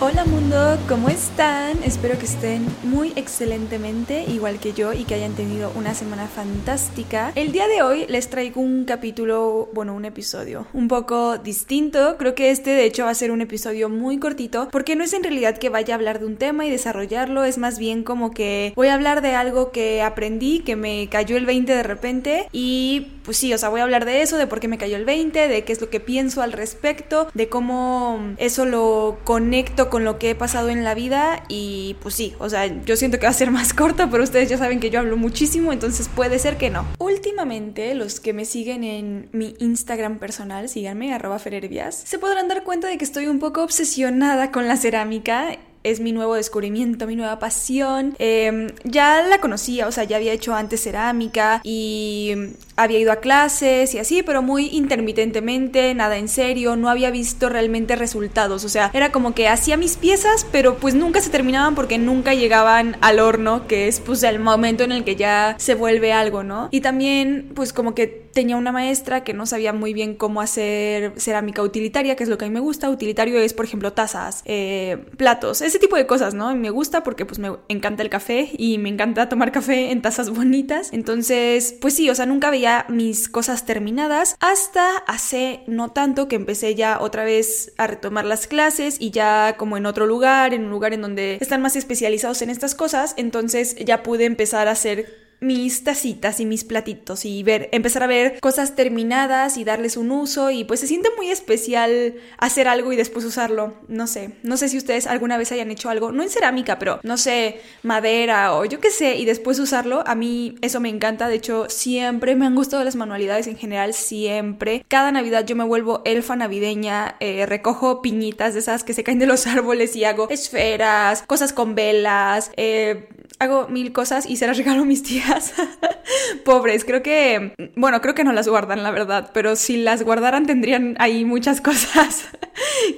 Hola mundo, ¿cómo están? Espero que estén muy excelentemente, igual que yo, y que hayan tenido una semana fantástica. El día de hoy les traigo un capítulo, bueno, un episodio un poco distinto. Creo que este de hecho va a ser un episodio muy cortito, porque no es en realidad que vaya a hablar de un tema y desarrollarlo, es más bien como que voy a hablar de algo que aprendí, que me cayó el 20 de repente, y pues sí, o sea, voy a hablar de eso, de por qué me cayó el 20, de qué es lo que pienso al respecto, de cómo eso lo conecto con lo que he pasado en la vida y pues sí, o sea, yo siento que va a ser más corto, pero ustedes ya saben que yo hablo muchísimo, entonces puede ser que no. Últimamente, los que me siguen en mi Instagram personal, síganme, arroba fererbias, se podrán dar cuenta de que estoy un poco obsesionada con la cerámica es mi nuevo descubrimiento, mi nueva pasión. Em, ya la conocía, o sea, ya había hecho antes cerámica y había ido a clases y así, pero muy intermitentemente, nada en serio, no había visto realmente resultados, o sea, era como que hacía mis piezas, pero pues nunca se terminaban porque nunca llegaban al horno, que es pues el momento en el que ya se vuelve algo, ¿no? Y también pues como que tenía una maestra que no sabía muy bien cómo hacer cerámica utilitaria, que es lo que a mí me gusta, utilitario es por ejemplo tazas, eh, platos, ese tipo de cosas, ¿no? Me gusta porque pues me encanta el café y me encanta tomar café en tazas bonitas, entonces pues sí, o sea, nunca veía mis cosas terminadas hasta hace no tanto que empecé ya otra vez a retomar las clases y ya como en otro lugar, en un lugar en donde están más especializados en estas cosas, entonces ya pude empezar a hacer mis tacitas y mis platitos y ver, empezar a ver cosas terminadas y darles un uso y pues se siente muy especial hacer algo y después usarlo. No sé, no sé si ustedes alguna vez hayan hecho algo, no en cerámica, pero no sé, madera o yo qué sé, y después usarlo. A mí eso me encanta, de hecho siempre me han gustado las manualidades en general, siempre. Cada Navidad yo me vuelvo elfa navideña, eh, recojo piñitas de esas que se caen de los árboles y hago esferas, cosas con velas, eh, hago mil cosas y se las regalo a mis tías. Pobres, creo que, bueno, creo que no las guardan, la verdad, pero si las guardaran tendrían ahí muchas cosas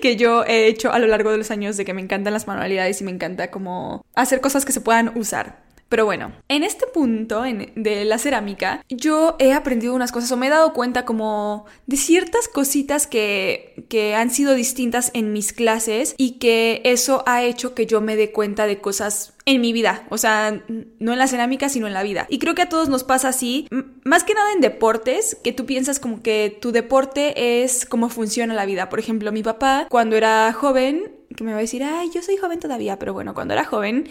que yo he hecho a lo largo de los años de que me encantan las manualidades y me encanta como hacer cosas que se puedan usar. Pero bueno, en este punto de la cerámica, yo he aprendido unas cosas o me he dado cuenta como de ciertas cositas que, que han sido distintas en mis clases y que eso ha hecho que yo me dé cuenta de cosas en mi vida, o sea, no en la cerámica, sino en la vida. Y creo que a todos nos pasa así, más que nada en deportes, que tú piensas como que tu deporte es cómo funciona la vida. Por ejemplo, mi papá, cuando era joven, que me va a decir, ay, yo soy joven todavía, pero bueno, cuando era joven,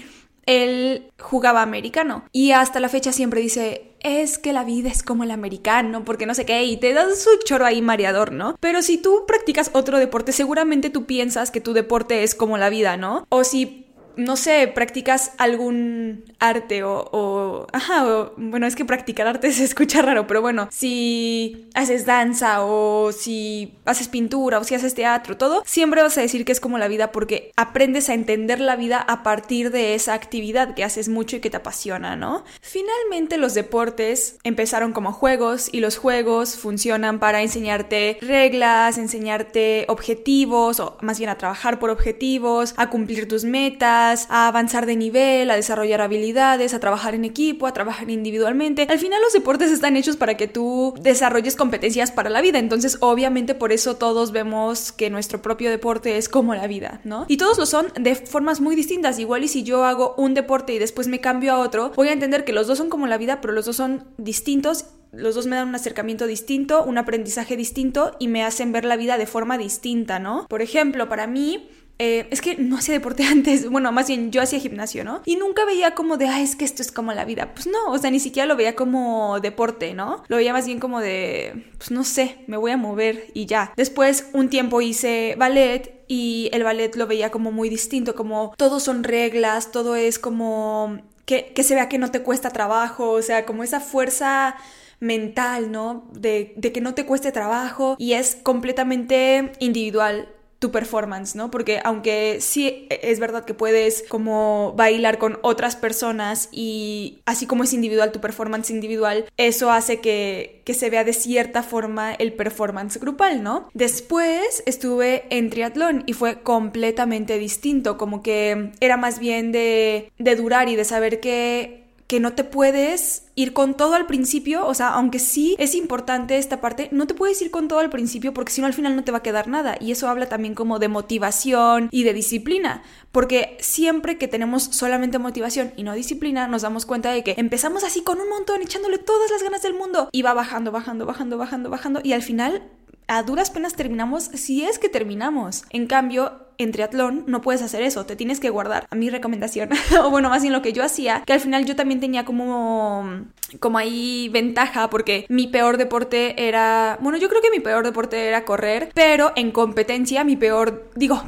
él jugaba americano y hasta la fecha siempre dice, es que la vida es como el americano, porque no sé qué, y te das su choro ahí mareador, ¿no? Pero si tú practicas otro deporte, seguramente tú piensas que tu deporte es como la vida, ¿no? O si no sé, practicas algún arte o, ajá, bueno, es que practicar arte se escucha raro, pero bueno, si haces danza o si haces pintura o si haces teatro, todo, siempre vas a decir que es como la vida porque aprendes a entender la vida a partir de esa actividad que haces mucho y que te apasiona, ¿no? Finalmente los deportes empezaron como juegos y los juegos funcionan para enseñarte reglas, enseñarte objetivos o más bien a trabajar por objetivos, a cumplir tus metas, a avanzar de nivel, a desarrollar habilidades, a trabajar en equipo, a trabajar individualmente. Al final los deportes están hechos para que tú desarrolles competencias para la vida, entonces obviamente por eso todos vemos que nuestro propio deporte es como la vida, ¿no? Y todos lo son de formas muy distintas, igual y si yo hago un deporte y después me cambio a otro, voy a entender que los dos son como la vida, pero los dos son distintos los dos me dan un acercamiento distinto, un aprendizaje distinto y me hacen ver la vida de forma distinta, ¿no? Por ejemplo, para mí, eh, es que no hacía deporte antes, bueno, más bien yo hacía gimnasio, ¿no? Y nunca veía como de, ah, es que esto es como la vida. Pues no, o sea, ni siquiera lo veía como deporte, ¿no? Lo veía más bien como de, pues no sé, me voy a mover y ya. Después un tiempo hice ballet y el ballet lo veía como muy distinto, como todo son reglas, todo es como que, que se vea que no te cuesta trabajo, o sea, como esa fuerza mental, ¿no? De, de que no te cueste trabajo y es completamente individual tu performance, ¿no? Porque aunque sí es verdad que puedes como bailar con otras personas y así como es individual tu performance individual, eso hace que, que se vea de cierta forma el performance grupal, ¿no? Después estuve en triatlón y fue completamente distinto, como que era más bien de, de durar y de saber que que no te puedes ir con todo al principio, o sea, aunque sí es importante esta parte, no te puedes ir con todo al principio porque si no al final no te va a quedar nada. Y eso habla también como de motivación y de disciplina, porque siempre que tenemos solamente motivación y no disciplina, nos damos cuenta de que empezamos así con un montón, echándole todas las ganas del mundo y va bajando, bajando, bajando, bajando, bajando y al final a duras penas terminamos si es que terminamos. En cambio, en triatlón no puedes hacer eso, te tienes que guardar. A mi recomendación, o bueno, más bien lo que yo hacía, que al final yo también tenía como como ahí ventaja porque mi peor deporte era, bueno, yo creo que mi peor deporte era correr, pero en competencia mi peor, digo,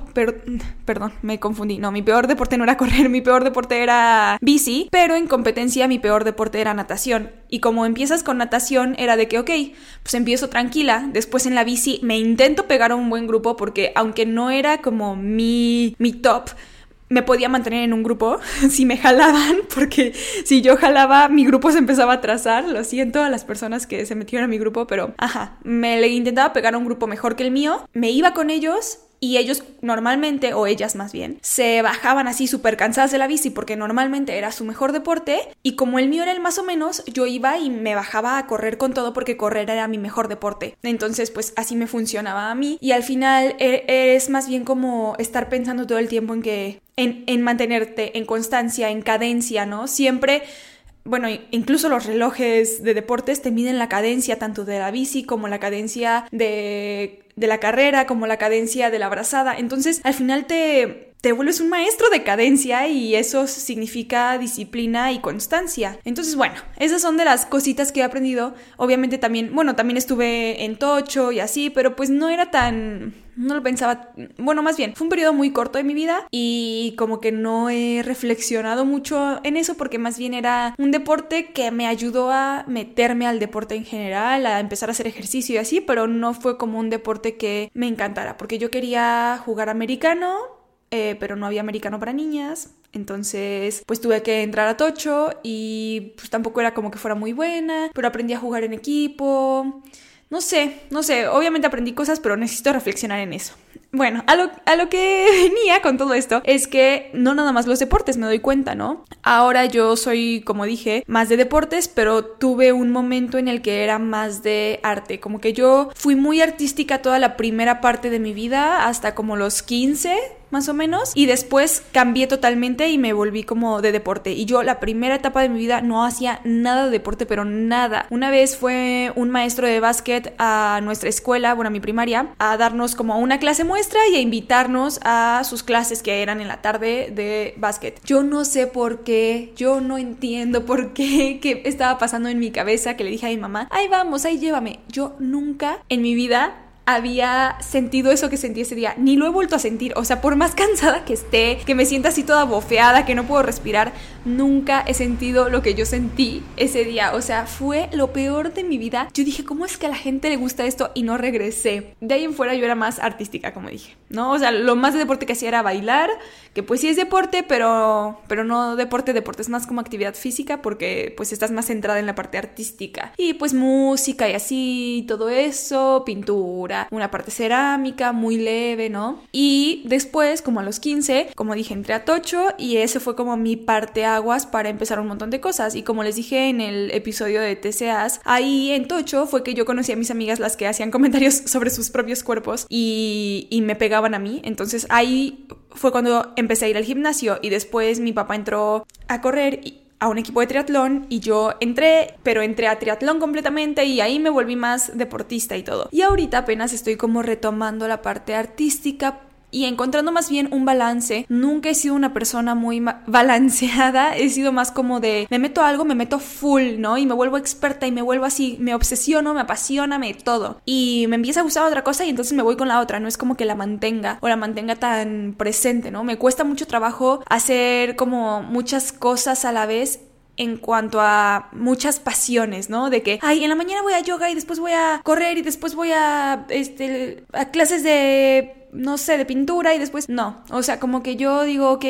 perdón, me confundí, no, mi peor deporte no era correr, mi peor deporte era bici, pero en competencia mi peor deporte era natación. Y como empiezas con natación era de que, ok, pues empiezo tranquila, después en la bici me intento pegar a un buen grupo porque aunque no era como mi, mi top, me podía mantener en un grupo si me jalaban, porque si yo jalaba, mi grupo se empezaba a trazar. Lo siento a las personas que se metieron a mi grupo, pero ajá, me le intentaba pegar a un grupo mejor que el mío, me iba con ellos y ellos normalmente, o ellas más bien, se bajaban así súper cansadas de la bici porque normalmente era su mejor deporte y como el mío era el más o menos, yo iba y me bajaba a correr con todo porque correr era mi mejor deporte. Entonces pues así me funcionaba a mí y al final e, es más bien como estar pensando todo el tiempo en que, en, en mantenerte en constancia, en cadencia, ¿no? Siempre bueno, incluso los relojes de deportes te miden la cadencia tanto de la bici como la cadencia de de la carrera, como la cadencia de la abrazada. Entonces, al final te, te vuelves un maestro de cadencia y eso significa disciplina y constancia. Entonces, bueno, esas son de las cositas que he aprendido. Obviamente también, bueno, también estuve en Tocho y así, pero pues no era tan no lo pensaba, bueno, más bien, fue un periodo muy corto de mi vida y como que no he reflexionado mucho en eso porque más bien era un deporte que me ayudó a meterme al deporte en general, a empezar a hacer ejercicio y así, pero no fue como un deporte que me encantara porque yo quería jugar americano, eh, pero no había americano para niñas. Entonces, pues tuve que entrar a Tocho y pues tampoco era como que fuera muy buena, pero aprendí a jugar en equipo. No sé, no sé, obviamente aprendí cosas, pero necesito reflexionar en eso. Bueno, a lo, a lo, que venía con todo esto es que no nada más los deportes, me doy cuenta, ¿no? Ahora yo soy, como dije, más de deportes, pero tuve un momento en el que era más de arte. Como que yo fui muy artística toda la primera parte de mi vida, hasta como los 15, más o menos, y después cambié totalmente y me volví como de deporte. Y yo la primera etapa de mi vida no hacía nada de deporte, pero nada. Una vez fue un maestro de básquet a nuestra escuela, bueno, a mi primaria, a darnos como una clase muestra y a invitarnos a sus clases que eran en la tarde de básquet. Yo no sé por qué, yo no entiendo por qué, qué estaba pasando en mi cabeza que le dije a mi mamá, ahí vamos, ahí llévame. Yo nunca en mi vida había sentido eso que sentí ese día, ni lo he vuelto a sentir. O sea, por más cansada que esté, que me sienta así toda bofeada, que no puedo respirar, nunca he sentido lo que yo sentí ese día. O sea, fue lo peor de mi vida. Yo dije, ¿cómo es que a la gente le gusta esto? Y no regresé. De ahí en fuera yo era más artística, como dije, ¿no? O sea, lo más de deporte que hacía era bailar, que pues sí es deporte, pero, pero no deporte, deporte, es más como actividad física porque pues estás más centrada en la parte artística. Y pues música y así, todo eso, pintura una parte cerámica, muy leve, ¿no? Y después, como a los 15, como dije, entré a Tocho y ese fue como mi parte aguas para empezar un montón de cosas. Y como les dije en el episodio de TCAs, ahí en Tocho fue que yo conocí a mis amigas las que hacían comentarios sobre sus propios cuerpos y, me pegaban a mí. Entonces ahí fue cuando empecé a ir al gimnasio y después mi papá entró a correr a un equipo de triatlón y yo entré, pero entré a triatlón completamente y ahí me volví más deportista y todo. Y ahorita apenas estoy como retomando la parte artística y encontrando más bien un balance. Nunca he sido una persona muy balanceada, he sido más como de me meto algo, me meto full, ¿no? Y me vuelvo experta y me vuelvo así, me obsesiono, me apasiona, me todo. Y me empieza a gustar otra cosa y entonces me voy con la otra, no es como que la mantenga o la mantenga tan presente, ¿no? Me cuesta mucho trabajo hacer como muchas cosas a la vez en cuanto a muchas pasiones, ¿no? De que, ay, en la mañana voy a yoga y después voy a correr y después voy a, este, a clases de, no sé, de pintura y después, no. O sea, como que yo digo, ok,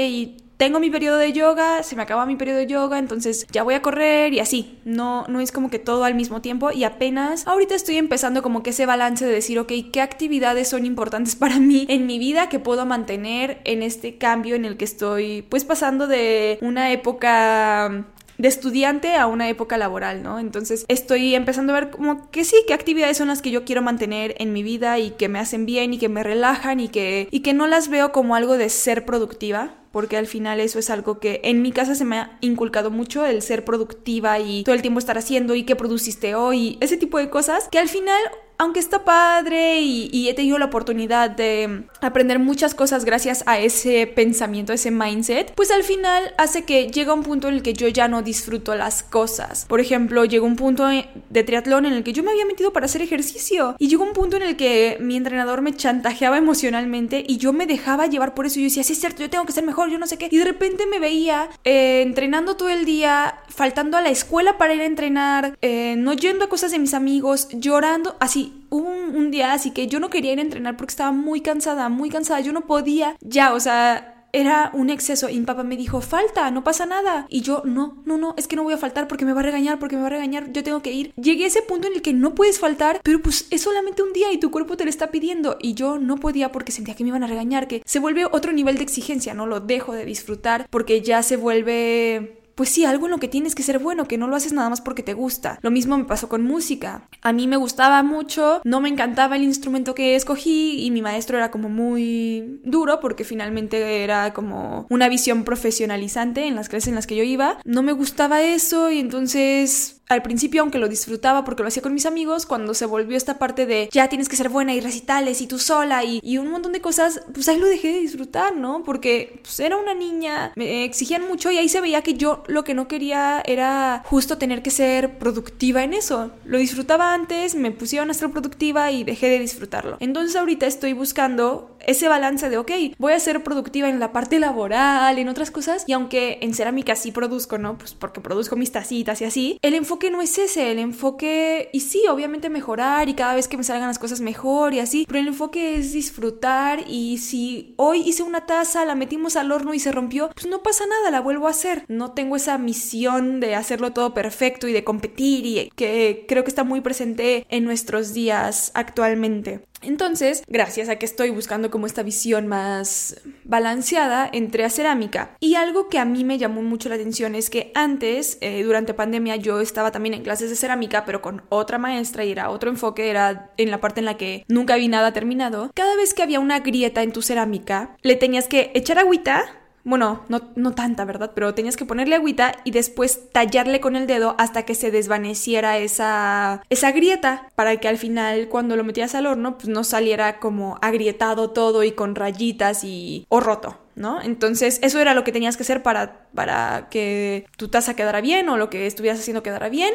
tengo mi periodo de yoga, se me acaba mi periodo de yoga, entonces ya voy a correr y así. No, no es como que todo al mismo tiempo y apenas ahorita estoy empezando como que ese balance de decir, ok, ¿qué actividades son importantes para mí en mi vida que puedo mantener en este cambio en el que estoy pues pasando de una época de estudiante a una época laboral, ¿no? Entonces estoy empezando a ver como que sí, qué actividades son las que yo quiero mantener en mi vida y que me hacen bien y que me relajan y que, y que no las veo como algo de ser productiva, porque al final eso es algo que en mi casa se me ha inculcado mucho, el ser productiva y todo el tiempo estar haciendo y qué produciste hoy, ese tipo de cosas, que al final aunque está padre y, he tenido la oportunidad de aprender muchas cosas gracias a ese pensamiento, ese mindset, pues al final hace que llega un punto en el que yo ya no disfruto las cosas. Por ejemplo, llegó un punto de triatlón en el que yo me había metido para hacer ejercicio y llegó un punto en el que mi entrenador me chantajeaba emocionalmente y yo me dejaba llevar por eso. Yo decía, sí es cierto, yo tengo que ser mejor, yo no sé qué. Y de repente me veía eh, entrenando todo el día, faltando a la escuela para ir a entrenar, eh, no yendo a cosas de mis amigos, llorando, así un, día así que yo no quería ir a entrenar porque estaba muy cansada, muy cansada, yo no podía ya, o sea, era un exceso y mi papá me dijo, falta, no pasa nada. Y yo, no, no, no, es que no voy a faltar porque me va a regañar, porque me va a regañar, yo tengo que ir. Llegué a ese punto en el que no puedes faltar, pero pues es solamente un día y tu cuerpo te lo está pidiendo. Y yo no podía porque sentía que me iban a regañar, que se vuelve otro nivel de exigencia, no lo dejo de disfrutar porque ya se vuelve pues sí, algo en lo que tienes que ser bueno, que no lo haces nada más porque te gusta. Lo mismo me pasó con música. A mí me gustaba mucho, no me encantaba el instrumento que escogí y mi maestro era como muy duro porque finalmente era como una visión profesionalizante en las clases en las que yo iba. No me gustaba eso y entonces al principio, aunque lo disfrutaba porque lo hacía con mis amigos, cuando se volvió esta parte de ya tienes que ser buena y recitales y tú sola y, un montón de cosas, pues ahí lo dejé de disfrutar, ¿no? Porque pues, era una niña, me exigían mucho y ahí se veía que yo lo que no quería era justo tener que ser productiva en eso. Lo disfrutaba antes, me pusieron a ser productiva y dejé de disfrutarlo. Entonces ahorita estoy buscando ese balance de, ok, voy a ser productiva en la parte laboral, en otras cosas, y aunque en cerámica sí produzco, ¿no? Pues porque produzco mis tacitas y así, el enfoque no es ese, el enfoque, y sí, obviamente mejorar y cada vez que me salgan las cosas mejor y así, pero el enfoque es disfrutar y si hoy hice una taza, la metimos al horno y se rompió, pues no pasa nada, la vuelvo a hacer. No tengo esa misión de hacerlo todo perfecto y de competir y que creo que está muy presente en nuestros días actualmente. Entonces, gracias a que estoy buscando como esta visión más balanceada, entré a cerámica. Y algo que a mí me llamó mucho la atención es que antes, eh, durante pandemia, yo estaba también en clases de cerámica, pero con otra maestra y era otro enfoque, era en la parte en la que nunca vi nada terminado. Cada vez que había una grieta en tu cerámica, le tenías que echar agüita bueno, no, no, tanta, ¿verdad? Pero tenías que ponerle agüita y después tallarle con el dedo hasta que se desvaneciera esa, esa grieta para que al final cuando lo metías al horno pues no saliera como agrietado todo y con rayitas y o roto. ¿No? Entonces, eso era lo que tenías que hacer para, para que tu taza quedara bien o lo que estuvieras haciendo quedara bien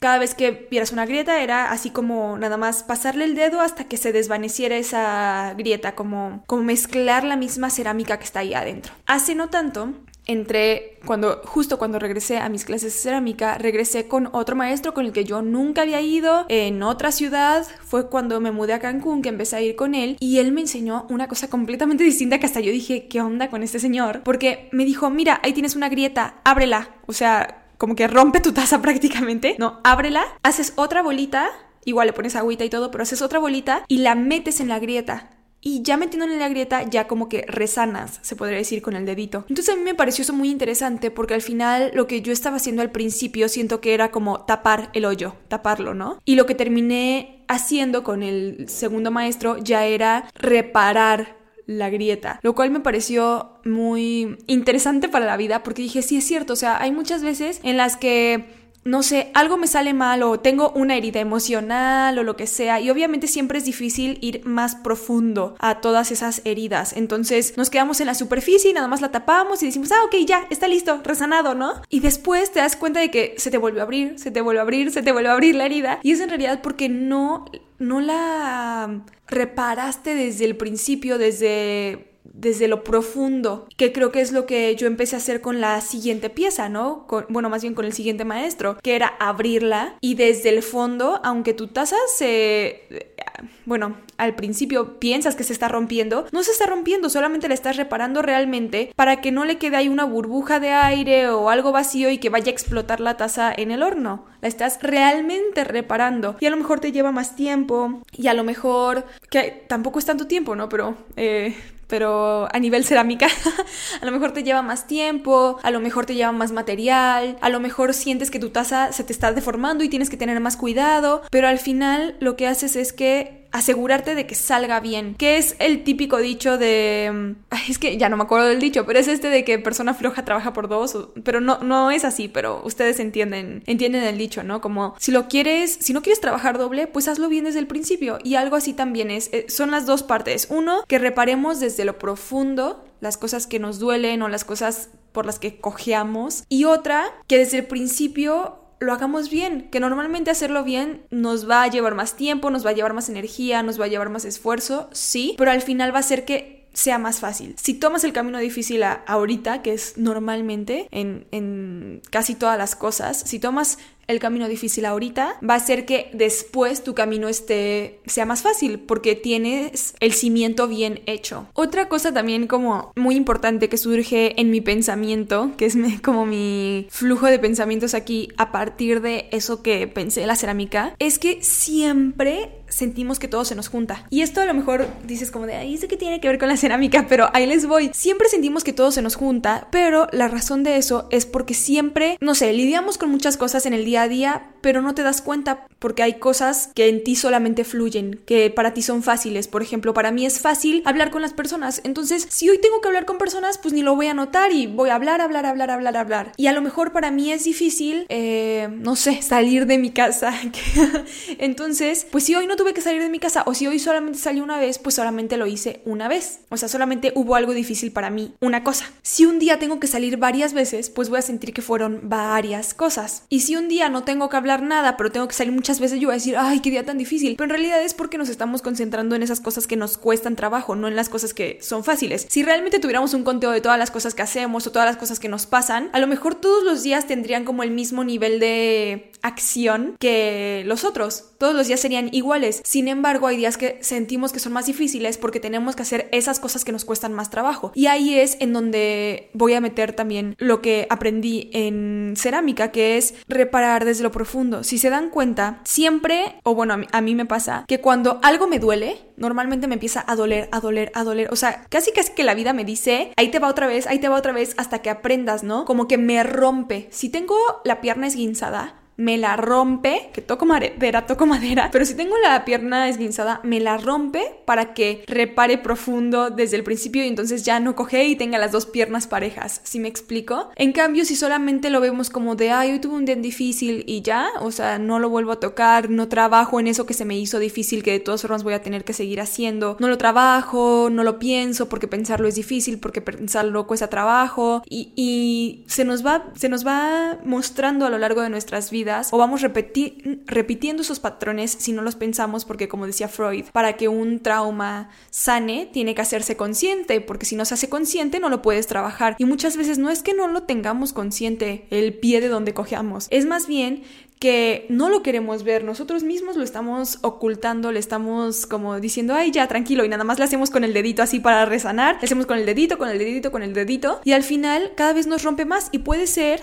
cada vez que vieras una grieta era así como nada más pasarle el dedo hasta que se desvaneciera esa grieta, como, como mezclar la misma cerámica que está ahí adentro. Hace no tanto, entré cuando justo cuando regresé a mis clases de cerámica, regresé con otro maestro con el que yo nunca había ido en otra ciudad. Fue cuando me mudé a Cancún que empecé a ir con él y él me enseñó una cosa completamente distinta que hasta yo dije, ¿qué onda con este señor? Porque me dijo, "Mira, ahí tienes una grieta, ábrela." O sea, como que rompe tu taza prácticamente. No, ábrela, haces otra bolita, igual le pones agüita y todo, pero haces otra bolita y la metes en la grieta. Y ya metiéndole en la grieta, ya como que resanas, se podría decir, con el dedito. Entonces a mí me pareció eso muy interesante porque al final lo que yo estaba haciendo al principio siento que era como tapar el hoyo, taparlo, ¿no? Y lo que terminé haciendo con el segundo maestro ya era reparar la grieta, lo cual me pareció muy interesante para la vida porque dije, sí es cierto, o sea, hay muchas veces en las que no sé, algo me sale mal o tengo una herida emocional o lo que sea. Y obviamente siempre es difícil ir más profundo a todas esas heridas. Entonces nos quedamos en la superficie y nada más la tapamos y decimos, ah, ok, ya, está listo, resanado, ¿no? Y después te das cuenta de que se te vuelve a abrir, se te vuelve a abrir, se te vuelve a abrir la herida. Y es en realidad porque no, no la reparaste desde el principio, desde desde lo profundo, que creo que es lo que yo empecé a hacer con la siguiente pieza, ¿no? bueno, más bien con el siguiente maestro, que era abrirla y desde el fondo, aunque tu taza se... Bueno, al principio piensas que se está rompiendo, no se está rompiendo, solamente la estás reparando realmente para que no le quede ahí una burbuja de aire o algo vacío y que vaya a explotar la taza en el horno. La estás realmente reparando y a lo mejor te lleva más tiempo y a lo mejor que tampoco es tanto tiempo, ¿no? Pero eh, pero a nivel cerámica, a lo mejor te lleva más tiempo, a lo mejor te lleva más material, a lo mejor sientes que tu taza se te está deformando y tienes que tener más cuidado, pero al final lo que haces es que asegurarte de que salga bien. Que es el típico dicho de... Mm, es que ya no me acuerdo del dicho, pero es este de que persona floja trabaja por dos, pero no, no es así, pero ustedes entienden, entienden el dicho, ¿no? Como si lo quieres, si no quieres trabajar doble, pues hazlo bien desde el principio. Y algo así también es, eh, son las dos partes. Uno, que reparemos desde lo profundo las cosas que nos duelen o las cosas por las que cojeamos. Y otra, que desde el principio lo hagamos bien, que normalmente hacerlo bien nos va a llevar más tiempo, nos va a llevar más energía, nos va a llevar más esfuerzo, sí, pero al final va a ser que sea más fácil. Si tomas el camino difícil ahorita, que es normalmente en, en casi todas las cosas, si tomas el camino difícil ahorita, va a ser que después tu camino esté, sea más fácil porque tienes el cimiento bien hecho. Otra cosa también como muy importante que surge en mi pensamiento, que es como mi flujo de pensamientos aquí a partir de eso que pensé en la cerámica, es que siempre sentimos que todo se nos junta. Y esto a lo mejor dices como de, ahí sé que tiene que ver con la cerámica, pero ahí les voy. Siempre sentimos que todo se nos junta, pero la razón de eso es porque siempre, no sé, lidiamos con muchas cosas en el día día, pero no te das cuenta porque hay cosas que en ti solamente fluyen, que para ti son fáciles. Por ejemplo, para mí es fácil hablar con las personas. Entonces, si hoy tengo que hablar con personas, pues ni lo voy a notar y voy a hablar, hablar, hablar, hablar, hablar. Y a lo mejor para mí es difícil, eh, no sé, salir de mi casa. Entonces, pues si hoy no tuve que salir de mi casa o si hoy solamente salí una vez, pues solamente lo hice una vez. O sea, solamente hubo algo difícil para mí, una cosa. Si un día tengo que salir varias veces, pues voy a sentir que fueron varias cosas. Y si un día no tengo que hablar nada, pero tengo que salir muchas veces, yo voy a decir, ay, qué día tan difícil. Pero en realidad es porque nos estamos concentrando en esas cosas que nos cuestan trabajo, no en las cosas que son fáciles. Si realmente tuviéramos un conteo de todas las cosas que hacemos o todas las cosas que nos pasan, a lo mejor todos los días tendrían como el mismo nivel de acción que los otros. Todos los días serían iguales. Sin embargo, hay días que sentimos que son más difíciles porque tenemos que hacer esas cosas que nos cuestan más trabajo. Y ahí es en donde voy a meter también lo que aprendí en cerámica, que es reparar desde lo profundo. Si se dan cuenta, siempre, o bueno, a mí, me pasa, que cuando algo me duele, normalmente me empieza a doler, a doler, a doler. O sea, casi casi que la vida me dice, ahí te va otra vez, ahí te va otra vez, hasta que aprendas, ¿no? Como que me rompe. Si tengo la pierna esguinzada, me la rompe, que toco madera, toco madera, pero si tengo la pierna esguinzada, me la rompe para que repare profundo desde el principio y entonces ya no coge y tenga las dos piernas parejas, ¿sí me explico? En cambio, si solamente lo vemos como de, ay, hoy tuve un día difícil y ya, o sea, no lo vuelvo a tocar, no trabajo en eso que se me hizo difícil, que de todas formas voy a tener que seguir haciendo, no lo trabajo, no lo pienso porque pensarlo es difícil, porque pensarlo cuesta trabajo y, y se nos va, se nos va mostrando a lo largo de nuestras vidas o vamos repitiendo esos patrones si no los pensamos porque como decía Freud, para que un trauma sane tiene que hacerse consciente porque si no se hace consciente no lo puedes trabajar. Y muchas veces no es que no lo tengamos consciente el pie de donde cojeamos, es más bien que no lo queremos ver, nosotros mismos lo estamos ocultando, le estamos como diciendo, ay, ya, tranquilo, y nada más le hacemos con el dedito así para resanar, le hacemos con el dedito, con el dedito, con el dedito, y al final cada vez nos rompe más. Y puede ser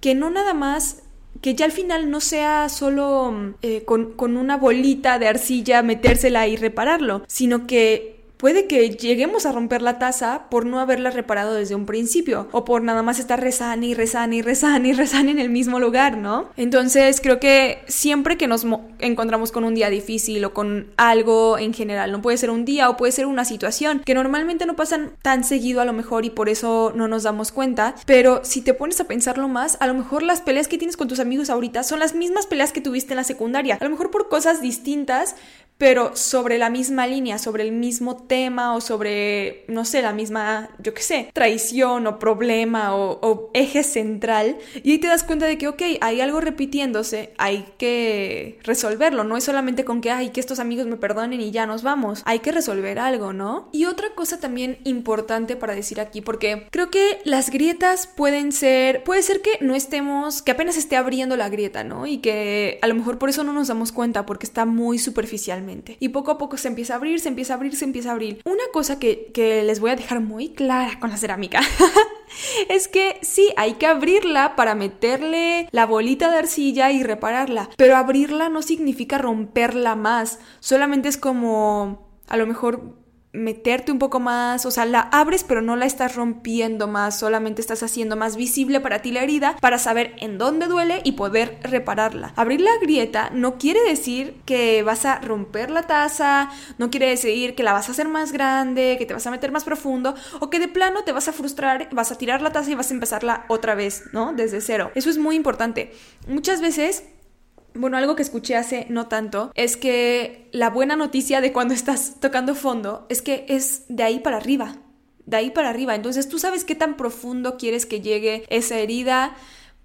que no nada más que ya al final no sea solo eh, con, con una bolita de arcilla metérsela y repararlo, sino que puede que lleguemos a romper la taza por no haberla reparado desde un principio o por nada más estar rezando y rezando y rezando y rezando en el mismo lugar, ¿no? Entonces creo que siempre que nos encontramos con un día difícil o con algo en general, no puede ser un día o puede ser una situación que normalmente no pasan tan seguido a lo mejor y por eso no nos damos cuenta, pero si te pones a pensarlo más, a lo mejor las peleas que tienes con tus amigos ahorita son las mismas peleas que tuviste en la secundaria, a lo mejor por cosas distintas, pero sobre la misma línea, sobre el mismo tema o sobre, no sé, la misma, yo qué sé, traición o problema o, eje central. Y ahí te das cuenta de que, ok, hay algo repitiéndose, hay que resolverlo. No es solamente con que, ay, que estos amigos me perdonen y ya nos vamos. Hay que resolver algo, ¿no? Y otra cosa también importante para decir aquí, porque creo que las grietas pueden ser, puede ser que no estemos, que apenas esté abriendo la grieta, ¿no? Y que a lo mejor por eso no nos damos cuenta, porque está muy superficialmente. Y poco a poco se empieza a abrir, se empieza a abrir, se empieza a abrir. Una cosa que, que les voy a dejar muy clara con la cerámica es que sí, hay que abrirla para meterle la bolita de arcilla y repararla. Pero abrirla no significa romperla más. Solamente es como a lo mejor meterte un poco más, o sea, la abres pero no la estás rompiendo más, solamente estás haciendo más visible para ti la herida para saber en dónde duele y poder repararla. Abrir la grieta no quiere decir que vas a romper la taza, no quiere decir que la vas a hacer más grande, que te vas a meter más profundo o que de plano te vas a frustrar, vas a tirar la taza y vas a empezarla otra vez, ¿no? Desde cero. Eso es muy importante. Muchas veces bueno, algo que escuché hace no tanto es que la buena noticia de cuando estás tocando fondo es que es de ahí para arriba, de ahí para arriba. Entonces tú sabes qué tan profundo quieres que llegue esa herida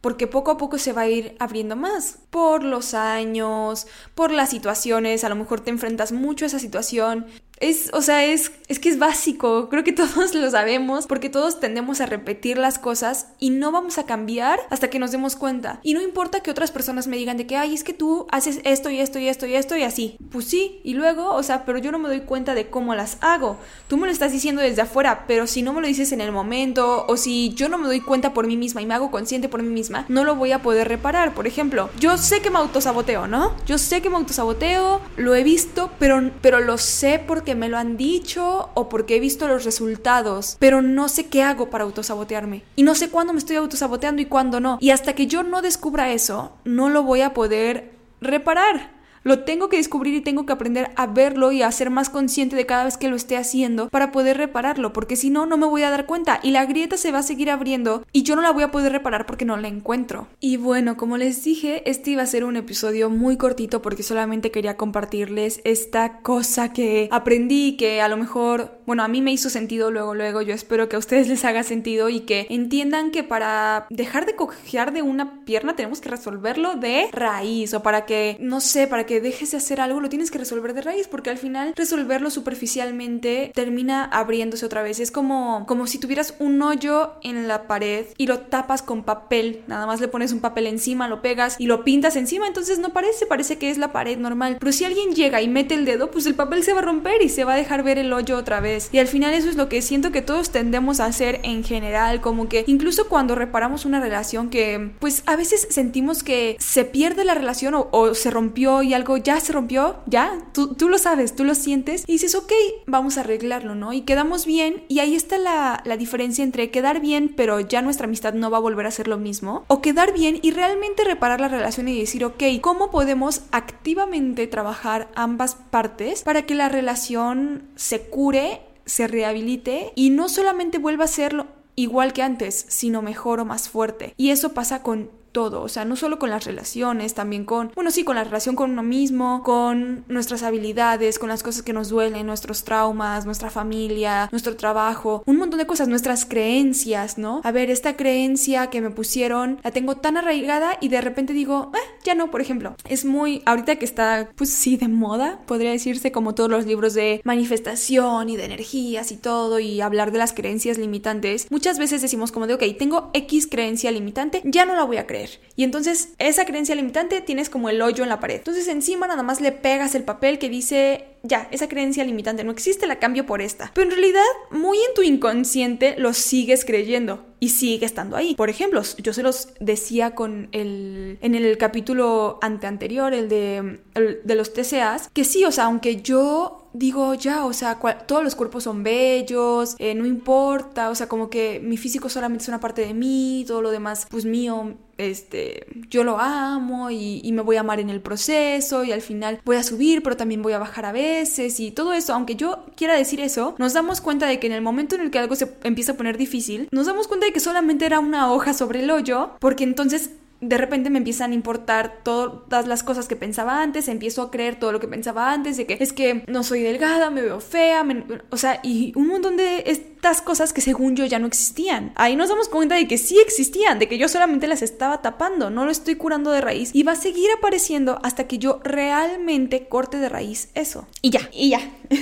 porque poco a poco se va a ir abriendo más por los años, por las situaciones, a lo mejor te enfrentas mucho a esa situación es, o sea, es, es que es básico, creo que todos lo sabemos, porque todos tendemos a repetir las cosas y no vamos a cambiar hasta que nos demos cuenta. Y no importa que otras personas me digan de que, ay, es que tú haces esto y esto y esto y esto y así. Pues sí, y luego, o sea, pero yo no me doy cuenta de cómo las hago. Tú me lo estás diciendo desde afuera, pero si no me lo dices en el momento o si yo no me doy cuenta por mí misma y me hago consciente por mí misma, no lo voy a poder reparar. Por ejemplo, yo sé que me autosaboteo, ¿no? Yo sé que me autosaboteo, lo he visto, pero, pero lo sé porque que me lo han dicho o porque he visto los resultados, pero no sé qué hago para autosabotearme. Y no sé cuándo me estoy autosaboteando y cuándo no. Y hasta que yo no descubra eso, no lo voy a poder reparar. Lo tengo que descubrir y tengo que aprender a verlo y a ser más consciente de cada vez que lo esté haciendo para poder repararlo, porque si no, no me voy a dar cuenta y la grieta se va a seguir abriendo y yo no la voy a poder reparar porque no la encuentro. Y bueno, como les dije, este iba a ser un episodio muy cortito porque solamente quería compartirles esta cosa que aprendí que a lo mejor, bueno, a mí me hizo sentido luego, luego, yo espero que a ustedes les haga sentido y que entiendan que para dejar de cojear de una pierna tenemos que resolverlo de raíz o para que, no sé, para que dejes de hacer algo, lo tienes que resolver de raíz, porque al final resolverlo superficialmente termina abriéndose otra vez. Es como, como si tuvieras un hoyo en la pared y lo tapas con papel. Nada más le pones un papel encima, lo pegas y lo pintas encima, entonces no parece, parece que es la pared normal. Pero si alguien llega y mete el dedo, pues el papel se va a romper y se va a dejar ver el hoyo otra vez. Y al final eso es lo que siento que todos tendemos a hacer en general, como que incluso cuando reparamos una relación que pues a veces sentimos que se pierde la relación o, se rompió y algo ya se rompió, ya, tú, tú, lo sabes, tú lo sientes y dices, ok, vamos a arreglarlo, ¿no? Y quedamos bien y ahí está la, la diferencia entre quedar bien pero ya nuestra amistad no va a volver a ser lo mismo o quedar bien y realmente reparar la relación y decir, ok, ¿cómo podemos activamente trabajar ambas partes para que la relación se cure, se rehabilite y no solamente vuelva a ser igual que antes, sino mejor o más fuerte. Y eso pasa con todo, o sea, no solo con las relaciones, también con, bueno, sí, con la relación con uno mismo, con nuestras habilidades, con las cosas que nos duelen, nuestros traumas, nuestra familia, nuestro trabajo, un montón de cosas, nuestras creencias, ¿no? A ver, esta creencia que me pusieron, la tengo tan arraigada y de repente digo, eh, ya no, por ejemplo. Es muy, ahorita que está, pues sí, de moda, podría decirse como todos los libros de manifestación y de energías y todo y hablar de las creencias limitantes, muchas veces decimos como de, ok, tengo X creencia limitante, ya no la voy a creer y entonces esa creencia limitante tienes como el hoyo en la pared. Entonces encima nada más le pegas el papel que dice, ya, esa creencia limitante no existe, la cambio por esta. Pero en realidad, muy en tu inconsciente lo sigues creyendo y sigue estando ahí. Por ejemplo, yo se los decía con el en el capítulo ante anterior, el de, de los TCAs, que sí, o sea, aunque yo digo, ya, o sea, todos los cuerpos son bellos, eh, no importa, o sea, como que mi físico solamente es una parte de mí, todo lo demás, pues mío, este, yo lo amo y, y, me voy a amar en el proceso y al final voy a subir, pero también voy a bajar a veces y todo eso, aunque yo quiera decir eso, nos damos cuenta de que en el momento en el que algo se empieza a poner difícil, nos damos cuenta de que solamente era una hoja sobre el hoyo, porque entonces de repente me empiezan a importar todas las cosas que pensaba antes, empiezo a creer todo lo que pensaba antes, de que es que no soy delgada, me veo fea, o sea, y un montón de estas cosas que según yo ya no existían. Ahí nos damos cuenta de que sí existían, de que yo solamente las estaba tapando, no lo estoy curando de raíz y va a seguir apareciendo hasta que yo realmente corte de raíz eso. Y ya, y ya.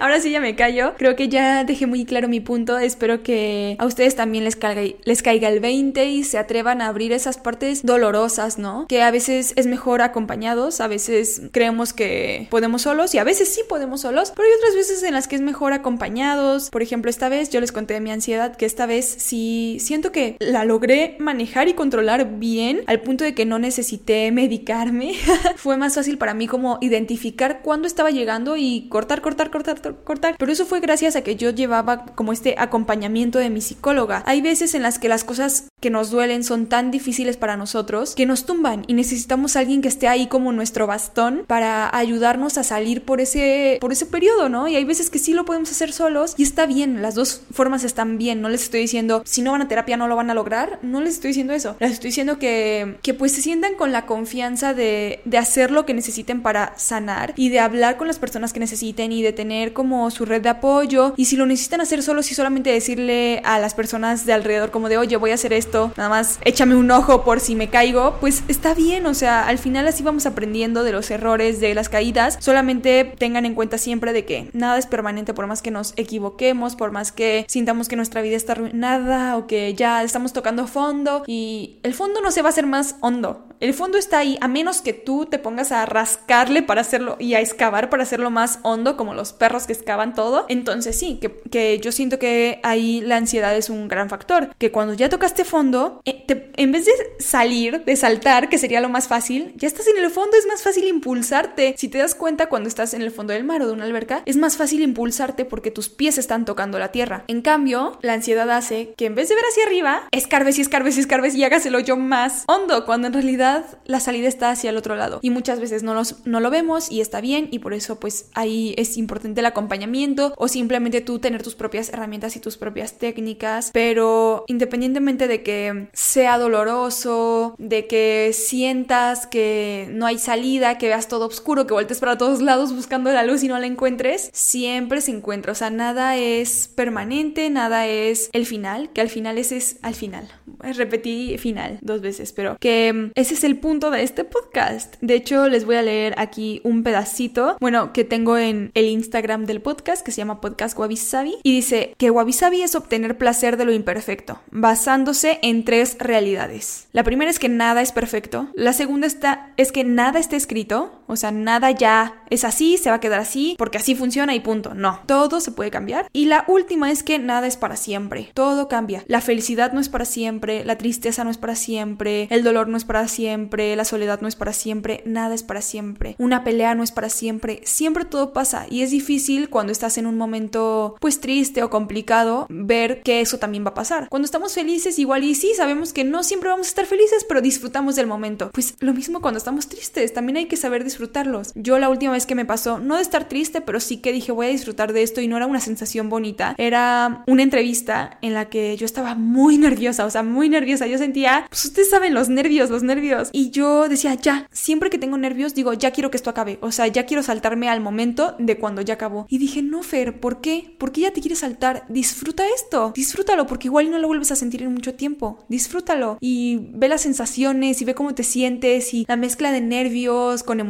Ahora sí ya me callo. Creo que ya dejé muy claro mi punto. Espero que a ustedes también les caiga, les caiga el 20 y se atrevan a abrir esas partes dolorosas, ¿no? Que a veces es mejor acompañados, a veces creemos que podemos solos y a veces sí podemos solos, pero hay otras veces en las que es mejor acompañados. Por ejemplo, esta vez yo les conté de mi ansiedad que esta vez sí siento que la logré manejar y controlar bien al punto de que no necesité medicarme. fue más fácil para mí como identificar cuándo estaba llegando y cortar, cortar, cortar, cortar. Pero eso fue gracias a que yo llevaba como este acompañamiento de mi psicóloga. Hay veces en las que las cosas que nos duelen son tan difíciles para nosotros que nos tumban y necesitamos a alguien que esté ahí como nuestro bastón para ayudarnos a salir por ese por ese periodo, ¿no? Y hay veces que sí lo podemos hacer solos y está bien, las dos formas están bien, no les estoy diciendo si no van a terapia no lo van a lograr, no les estoy diciendo eso, les estoy diciendo que, que pues se sientan con la confianza de, de hacer lo que necesiten para sanar y de hablar con las personas que necesiten y de tener como su red de apoyo. Y si lo necesitan hacer solos y solamente decirle a las personas de alrededor como de oye voy a hacer esto nada más échame un ojo por si me caigo, pues está bien, o sea, al final así vamos aprendiendo de los errores, de las caídas, solamente tengan en cuenta siempre de que nada es permanente por más que nos equivoquemos, por más que sintamos que nuestra vida está arruinada o que ya estamos tocando fondo y el fondo no se va a hacer más hondo, el fondo está ahí, a menos que tú te pongas a rascarle para hacerlo y a excavar para hacerlo más hondo, como los perros que excavan todo. Entonces sí, que, que yo siento que ahí la ansiedad es un gran factor. Que cuando ya tocaste fondo, eh, en vez de salir, de saltar, que sería lo más fácil, ya estás en el fondo, es más fácil impulsarte. Si te das cuenta cuando estás en el fondo del mar o de una alberca, es más fácil impulsarte porque tus pies están tocando la tierra. En cambio, la ansiedad hace que en vez de ver hacia arriba, escarbes y escarbes y escarbes y hagas el hoyo más hondo, cuando en realidad la salida está hacia el otro lado y muchas veces no, no lo vemos y está bien y por eso pues ahí es importante el acompañamiento o simplemente tú tener tus propias herramientas y tus propias técnicas, pero independientemente de que sea doloroso, de que sientas que no hay salida, que veas todo oscuro, que voltees para todos lados buscando la luz y no la encuentres, siempre se encuentra, o sea, nada es permanente, nada es el final, que al final ese es al final. Repetí final dos veces, pero que ese es el punto de este podcast. De hecho, les voy a leer aquí un pedacito, bueno, que tengo en el Instagram del podcast, que se llama Podcast Wabi y dice que Wabi es obtener placer de lo imperfecto, basándose en tres realidades. La primera es que nada es perfecto, la segunda está, es que nada está escrito, o sea, nada ya es así, se va a quedar así, porque así funciona y punto. No, todo se puede cambiar. Y la última es que nada es para siempre, todo cambia. La felicidad no es para siempre, la tristeza no es para siempre, el dolor no es para siempre la soledad no es para siempre, nada es para siempre, una pelea no es para siempre, siempre todo pasa y es difícil cuando estás en un momento pues triste o complicado ver que eso también va a pasar. Cuando estamos felices igual y sí, sabemos que no siempre vamos a estar felices, pero disfrutamos del momento. Pues lo mismo cuando estamos tristes, también hay que saber disfrutarlos. Yo la última vez que me pasó, no de estar triste, pero sí que dije voy a disfrutar de esto y no era una sensación bonita, era una entrevista en la que yo estaba muy nerviosa, o sea, muy nerviosa, yo sentía, pues ustedes saben los nervios, los nervios y yo decía, ya, siempre que tengo nervios, digo, ya quiero que esto acabe. O sea, ya quiero saltarme al momento de cuando ya acabó. Y dije, no, Fer, ¿por qué? ¿Por qué ya te quieres saltar? Disfruta esto. Disfrútalo, porque igual no lo vuelves a sentir en mucho tiempo. Disfrútalo. Y ve las sensaciones y ve cómo te sientes y la mezcla de nervios con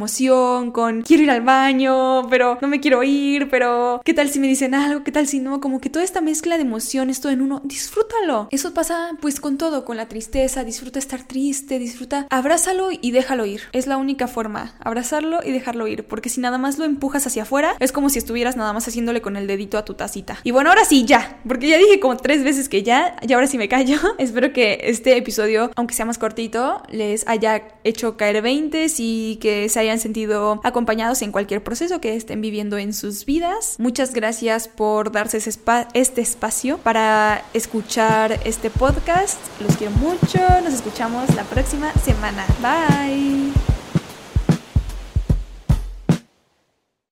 con quiero ir al baño, pero no me quiero ir, pero ¿qué tal si me dicen algo? ¿Qué tal si no? Como que toda esta mezcla de emociones, todo en uno, disfrútalo. Eso pasa pues con todo, con la tristeza, disfruta estar triste, disfruta abrázalo y déjalo ir. Es la única forma, abrazarlo y dejarlo ir, porque si nada más lo empujas hacia afuera, es como si estuvieras nada más haciéndole con el dedito a tu tacita. Y bueno, ahora sí, ya, porque ya dije como tres veces que ya, y ahora sí me callo. Espero que este episodio, aunque sea más cortito, les haya hecho caer 20 y que se hayan sentido acompañados en cualquier proceso que estén viviendo en sus vidas. Muchas gracias por darse este espacio para escuchar este podcast. Los quiero mucho. Nos escuchamos la próxima semana. Bye.